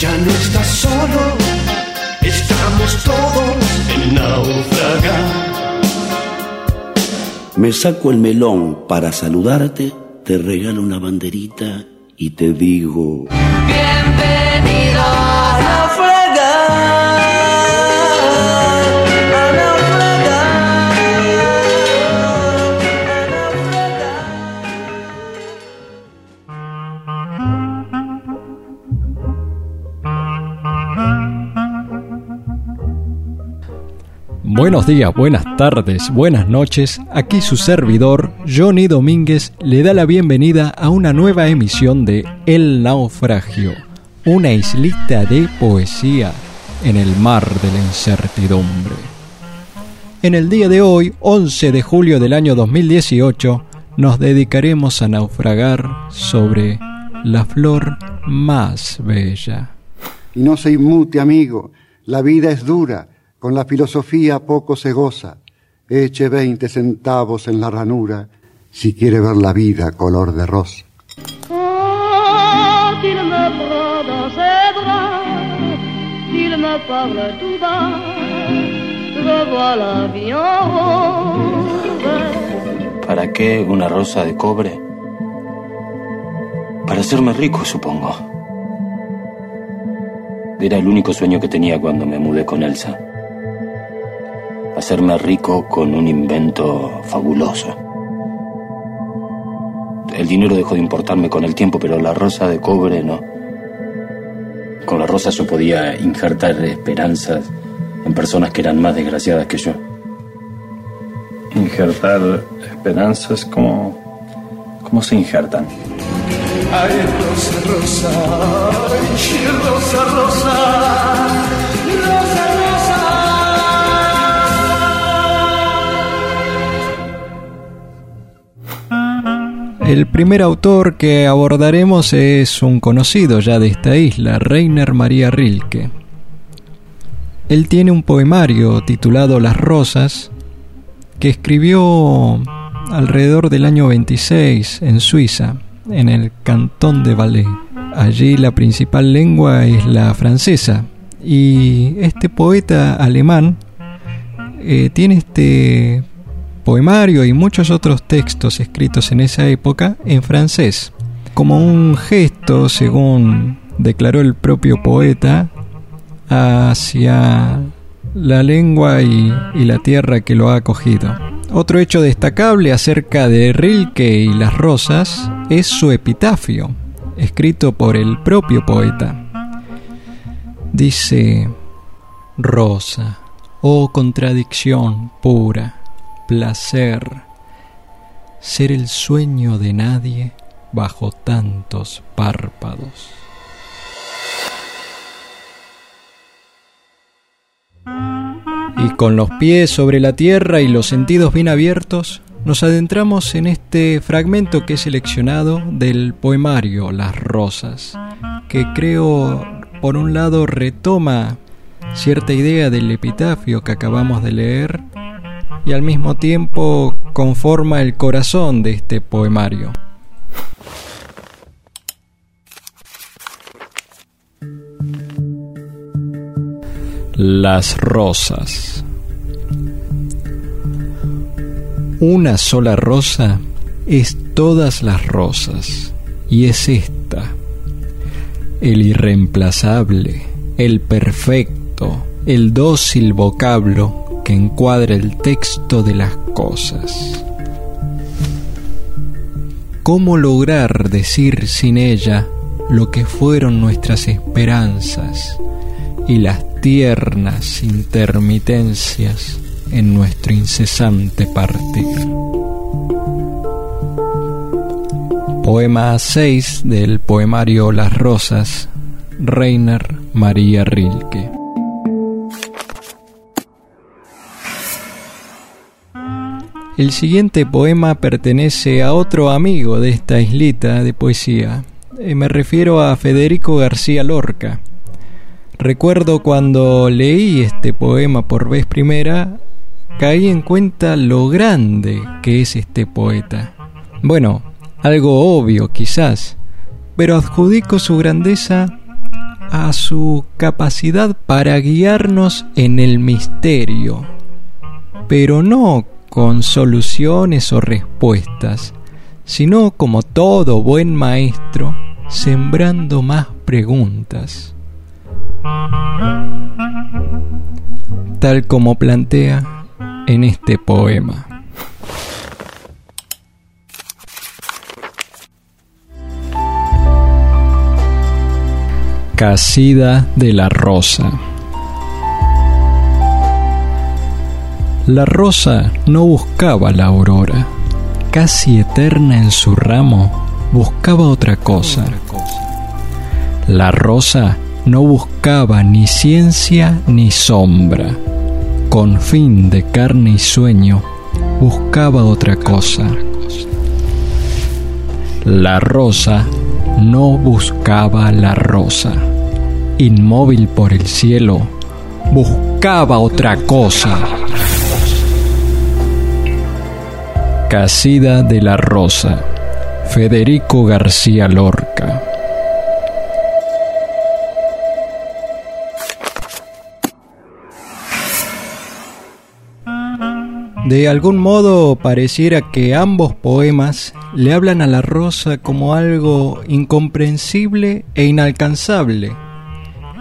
Ya no estás solo, estamos todos en naufragar. Me saco el melón para saludarte, te regalo una banderita y te digo... Bienvenido. Buenos días, buenas tardes, buenas noches. Aquí su servidor, Johnny Domínguez, le da la bienvenida a una nueva emisión de El Naufragio, una islita de poesía en el mar de la incertidumbre. En el día de hoy, 11 de julio del año 2018, nos dedicaremos a naufragar sobre la flor más bella. Y no se inmute, amigo, la vida es dura con la filosofía poco se goza. Eche veinte centavos en la ranura si quiere ver la vida color de rosa. ¿Para qué una rosa de cobre? Para hacerme rico, supongo. Era el único sueño que tenía cuando me mudé con Elsa hacerme rico con un invento fabuloso. El dinero dejó de importarme con el tiempo, pero la rosa de cobre no. Con la rosa yo podía injertar esperanzas en personas que eran más desgraciadas que yo. Injertar esperanzas como... ¿Cómo se injertan? Ay, rosa, rosa, rosa, rosa. El primer autor que abordaremos es un conocido ya de esta isla, Reiner María Rilke. Él tiene un poemario titulado Las Rosas que escribió alrededor del año 26 en Suiza, en el cantón de Valais. Allí la principal lengua es la francesa y este poeta alemán eh, tiene este poemario y muchos otros textos escritos en esa época en francés, como un gesto, según declaró el propio poeta, hacia la lengua y, la tierra que lo ha acogido. Otro hecho destacable acerca de Rilke y las rosas es su epitafio, escrito por el propio poeta. Dice, Rosa, oh contradicción pura, placer ser el sueño de nadie bajo tantos párpados. Y con los pies sobre la tierra y los sentidos bien abiertos, nos adentramos en este fragmento que he seleccionado del poemario Las Rosas, que creo por un lado retoma cierta idea del epitafio que acabamos de leer y al mismo tiempo conforma el corazón de este poemario. Las rosas. Una sola rosa es todas las rosas, y es esta, el irreemplazable, el perfecto, el dócil vocablo que encuadra el texto de las cosas. ¿Cómo lograr decir sin ella lo que fueron nuestras esperanzas y las tiernas intermitencias en nuestro incesante partir? Poema 6 del poemario Las Rosas, Reiner María Rilke. El siguiente poema pertenece a otro amigo de esta islita de poesía. Eh, me refiero a Federico García Lorca. Recuerdo cuando leí este poema por vez primera, caí en cuenta lo grande que es este poeta. Bueno, algo obvio quizás, pero adjudico su grandeza a su capacidad para guiarnos en el misterio, pero no con soluciones o respuestas, sino como todo buen maestro, sembrando más preguntas. Tal como plantea en este poema. Casida de la Rosa. La rosa no buscaba la aurora, casi eterna en su ramo, buscaba otra cosa. La rosa no buscaba ni ciencia ni sombra, con fin de carne y sueño, buscaba otra cosa. La rosa no buscaba la rosa inmóvil por el cielo, buscaba otra cosa. Casida de la Rosa, Federico García Lorca. De algún modo pareciera que ambos poemas le hablan a la rosa como algo incomprensible e inalcanzable,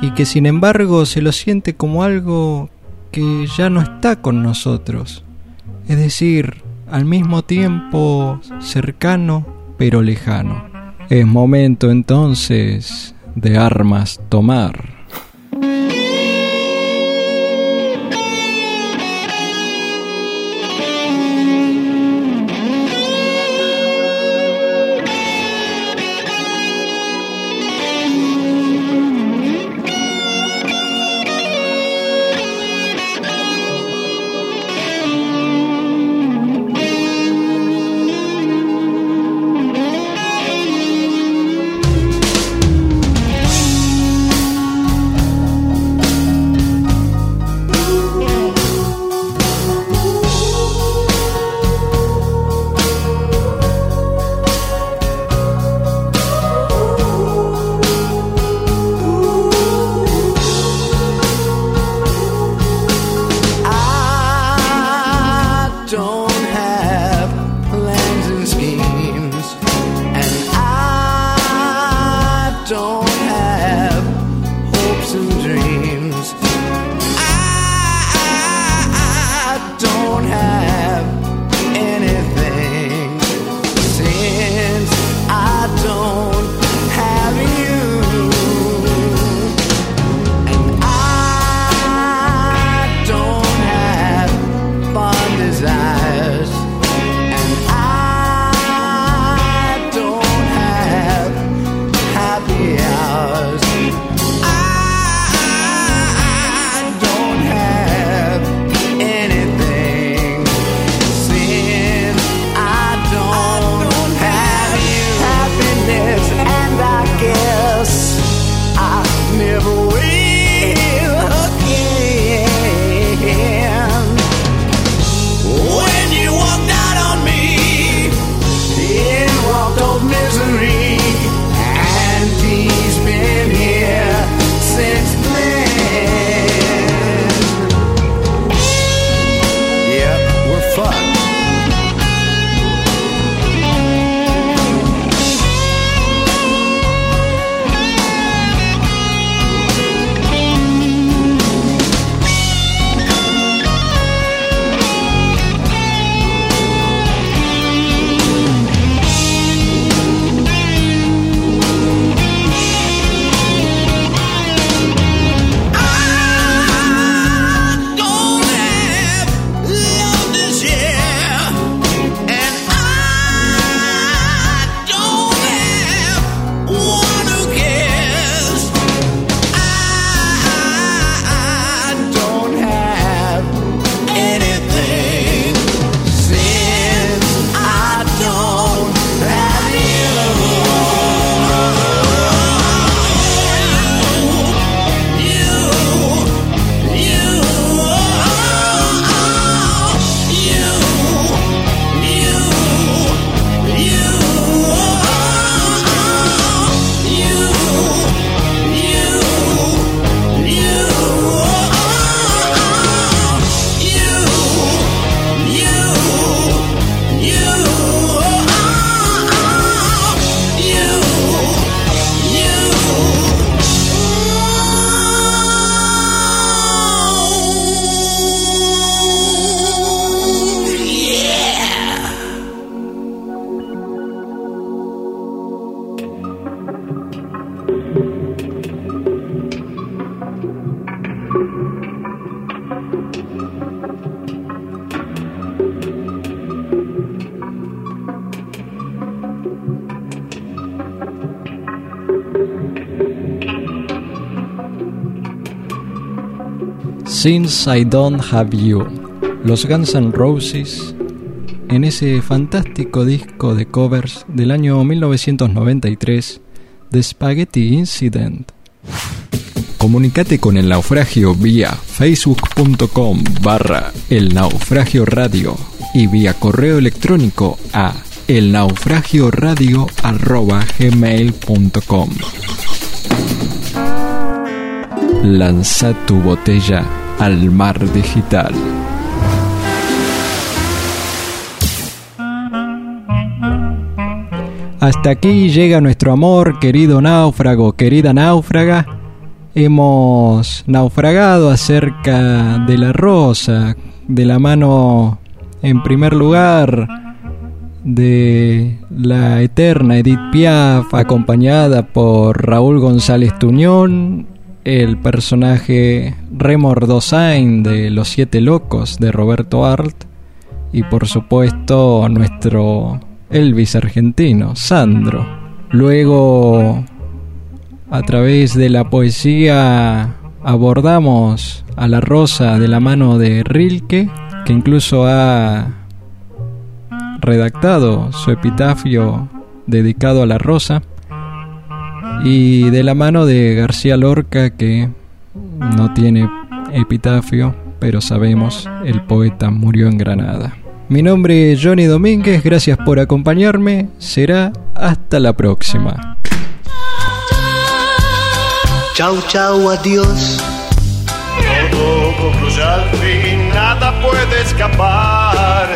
y que sin embargo se lo siente como algo que ya no está con nosotros, es decir, al mismo tiempo cercano pero lejano. Es momento entonces de armas tomar. Since I Don't Have You, los Guns N' Roses, en ese fantástico disco de covers del año 1993, The Spaghetti Incident. Comunicate con el naufragio vía facebook.com barra el naufragio radio y vía correo electrónico a elnaufragioradio.gmail.com Lanza tu botella al mar digital. Hasta aquí llega nuestro amor, querido náufrago, querida náufraga. Hemos naufragado acerca de la rosa, de la mano, en primer lugar, de la eterna Edith Piaf, acompañada por Raúl González Tuñón, el personaje Remor Dosain de Los Siete Locos de Roberto Art, y por supuesto nuestro Elvis argentino, Sandro. Luego, a través de la poesía, abordamos a la rosa de la mano de Rilke, que incluso ha redactado su epitafio dedicado a la rosa, y de la mano de García Lorca, que no tiene epitafio, pero sabemos, el poeta murió en Granada. Mi nombre es Johnny Domínguez, gracias por acompañarme, será hasta la próxima. Chau, chau, adiós. Todo concluye al fin, nada puede escapar.